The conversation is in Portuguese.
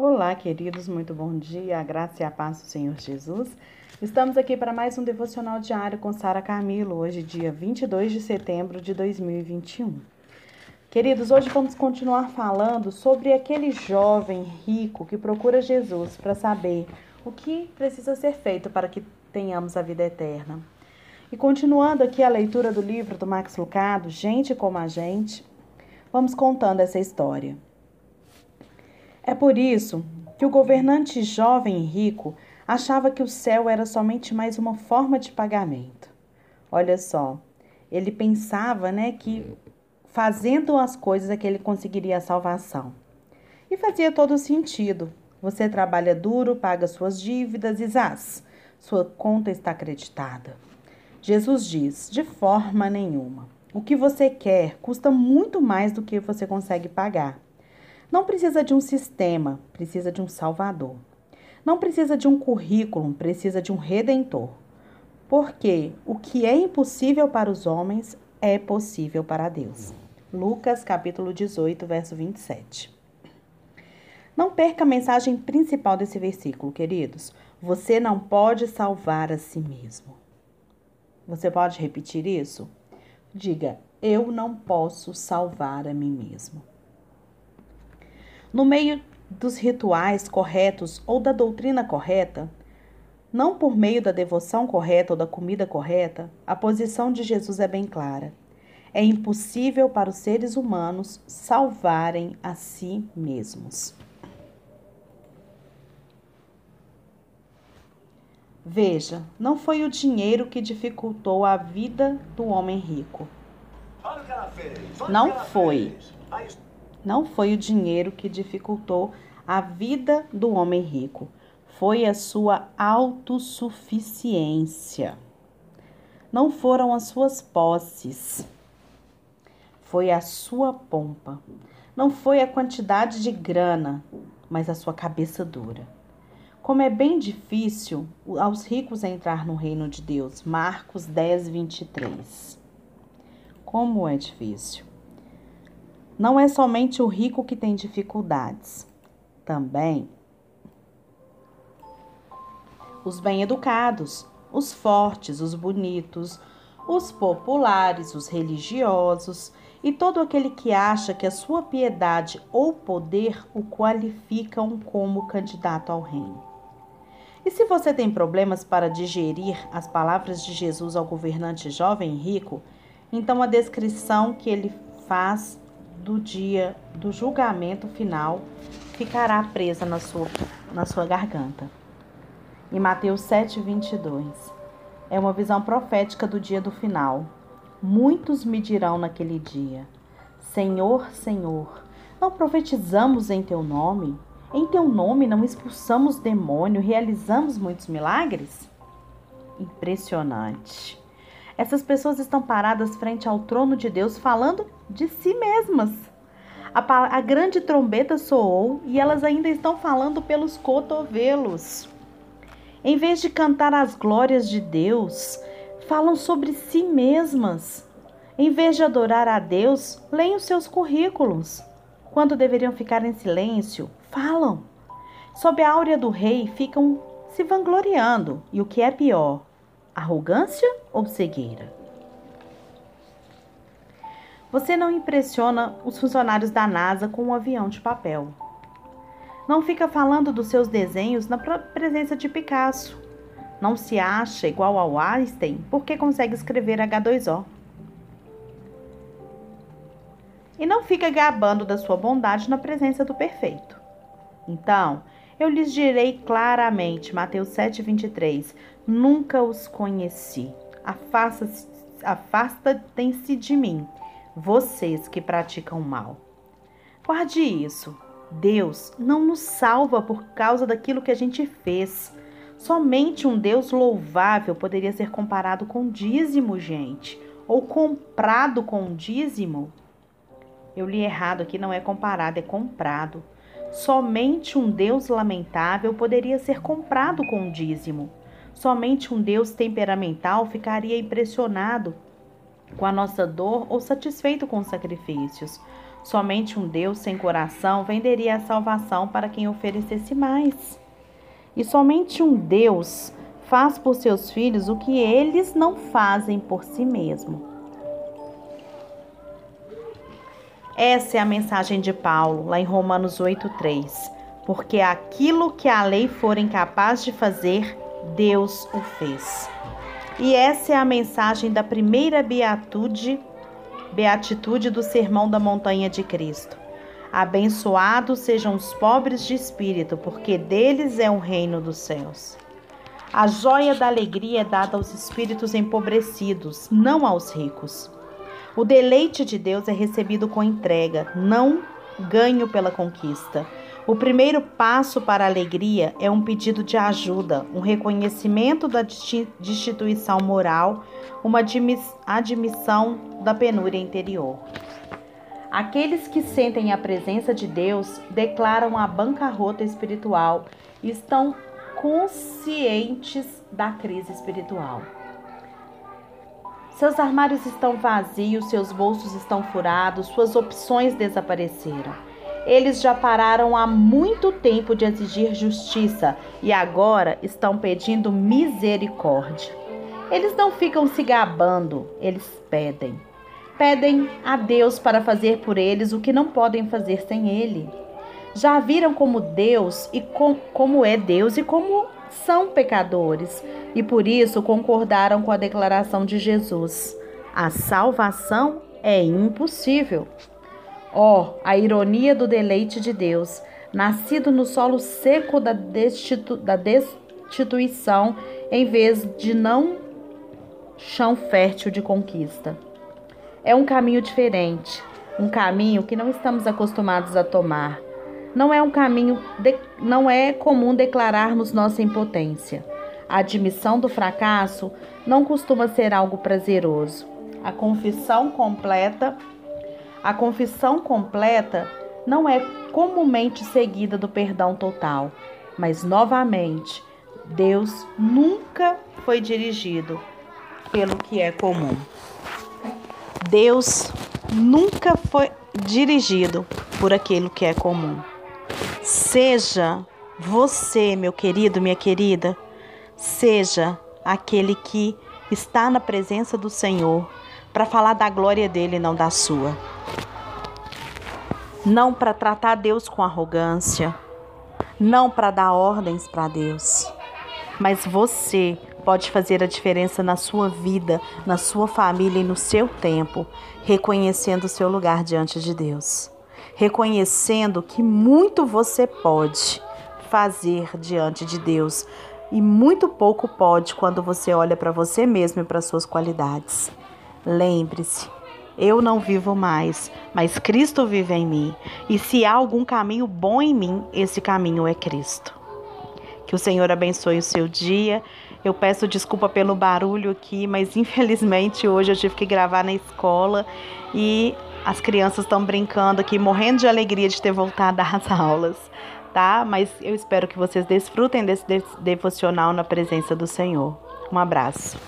Olá, queridos, muito bom dia, a graça e a paz do Senhor Jesus. Estamos aqui para mais um devocional diário com Sara Camilo, hoje, dia 22 de setembro de 2021. Queridos, hoje vamos continuar falando sobre aquele jovem rico que procura Jesus para saber o que precisa ser feito para que tenhamos a vida eterna. E continuando aqui a leitura do livro do Max Lucado, Gente como a Gente, vamos contando essa história. É por isso que o governante jovem e rico achava que o céu era somente mais uma forma de pagamento. Olha só, ele pensava, né, que fazendo as coisas é que ele conseguiria a salvação. E fazia todo sentido. Você trabalha duro, paga suas dívidas e zás, sua conta está acreditada. Jesus diz: de forma nenhuma. O que você quer custa muito mais do que você consegue pagar. Não precisa de um sistema, precisa de um salvador. Não precisa de um currículo, precisa de um redentor. Porque o que é impossível para os homens é possível para Deus. Lucas capítulo 18, verso 27. Não perca a mensagem principal desse versículo, queridos. Você não pode salvar a si mesmo. Você pode repetir isso? Diga: Eu não posso salvar a mim mesmo. No meio dos rituais corretos ou da doutrina correta, não por meio da devoção correta ou da comida correta, a posição de Jesus é bem clara. É impossível para os seres humanos salvarem a si mesmos. Veja, não foi o dinheiro que dificultou a vida do homem rico. Não foi. Não foi o dinheiro que dificultou a vida do homem rico, foi a sua autossuficiência. Não foram as suas posses, foi a sua pompa. Não foi a quantidade de grana, mas a sua cabeça dura. Como é bem difícil aos ricos entrar no reino de Deus. Marcos 10, 23. Como é difícil. Não é somente o rico que tem dificuldades. Também os bem-educados, os fortes, os bonitos, os populares, os religiosos e todo aquele que acha que a sua piedade ou poder o qualificam como candidato ao reino. E se você tem problemas para digerir as palavras de Jesus ao governante jovem e rico, então a descrição que ele faz do dia do julgamento final ficará presa na sua, na sua garganta. Em Mateus 7, 22, é uma visão profética do dia do final. Muitos me dirão naquele dia: Senhor, Senhor, não profetizamos em teu nome? Em teu nome não expulsamos demônio, realizamos muitos milagres? Impressionante. Essas pessoas estão paradas frente ao trono de Deus falando de si mesmas. A, a grande trombeta soou e elas ainda estão falando pelos cotovelos. Em vez de cantar as glórias de Deus, falam sobre si mesmas. Em vez de adorar a Deus, leem os seus currículos. Quando deveriam ficar em silêncio, falam. Sob a áurea do rei, ficam se vangloriando. E o que é pior, arrogância ou cegueira? Você não impressiona os funcionários da NASA com um avião de papel. Não fica falando dos seus desenhos na presença de Picasso. Não se acha igual ao Einstein porque consegue escrever H2O. E não fica gabando da sua bondade na presença do perfeito. Então, eu lhes direi claramente, Mateus 7,23: Nunca os conheci. Afasta-se de mim, vocês que praticam mal. Guarde isso. Deus não nos salva por causa daquilo que a gente fez. Somente um Deus louvável poderia ser comparado com dízimo, gente, ou comprado com dízimo. Eu li errado aqui, não é comparado, é comprado. Somente um Deus lamentável poderia ser comprado com dízimo. Somente um Deus temperamental ficaria impressionado com a nossa dor ou satisfeito com os sacrifícios. Somente um Deus sem coração venderia a salvação para quem oferecesse mais. E somente um Deus faz por seus filhos o que eles não fazem por si mesmo. Essa é a mensagem de Paulo, lá em Romanos 8,3. Porque aquilo que a lei for incapaz de fazer, Deus o fez. E essa é a mensagem da primeira beatitude, beatitude do Sermão da Montanha de Cristo. Abençoados sejam os pobres de espírito, porque deles é o reino dos céus. A joia da alegria é dada aos espíritos empobrecidos, não aos ricos. O deleite de Deus é recebido com entrega, não ganho pela conquista. O primeiro passo para a alegria é um pedido de ajuda, um reconhecimento da destituição moral, uma admissão da penúria interior. Aqueles que sentem a presença de Deus declaram a bancarrota espiritual e estão conscientes da crise espiritual. Seus armários estão vazios, seus bolsos estão furados, suas opções desapareceram. Eles já pararam há muito tempo de exigir justiça e agora estão pedindo misericórdia. Eles não ficam se gabando, eles pedem. Pedem a Deus para fazer por eles o que não podem fazer sem Ele. Já viram como Deus e com, como é Deus e como são pecadores e por isso concordaram com a declaração de Jesus: a salvação é impossível. Ó, oh, a ironia do deleite de Deus, nascido no solo seco da, destitu da destituição, em vez de não chão fértil de conquista. É um caminho diferente, um caminho que não estamos acostumados a tomar. Não é um caminho, de, não é comum declararmos nossa impotência. A admissão do fracasso não costuma ser algo prazeroso. A confissão completa, a confissão completa não é comumente seguida do perdão total, mas novamente, Deus nunca foi dirigido pelo que é comum. Deus nunca foi dirigido por aquilo que é comum. Seja você, meu querido, minha querida, seja aquele que está na presença do Senhor para falar da glória dele, não da sua. Não para tratar Deus com arrogância, não para dar ordens para Deus, mas você pode fazer a diferença na sua vida, na sua família e no seu tempo, reconhecendo o seu lugar diante de Deus reconhecendo que muito você pode fazer diante de Deus e muito pouco pode quando você olha para você mesmo e para suas qualidades. Lembre-se, eu não vivo mais, mas Cristo vive em mim. E se há algum caminho bom em mim, esse caminho é Cristo. Que o Senhor abençoe o seu dia. Eu peço desculpa pelo barulho aqui, mas infelizmente hoje eu tive que gravar na escola e as crianças estão brincando aqui, morrendo de alegria de ter voltado às aulas, tá? Mas eu espero que vocês desfrutem desse devocional na presença do Senhor. Um abraço.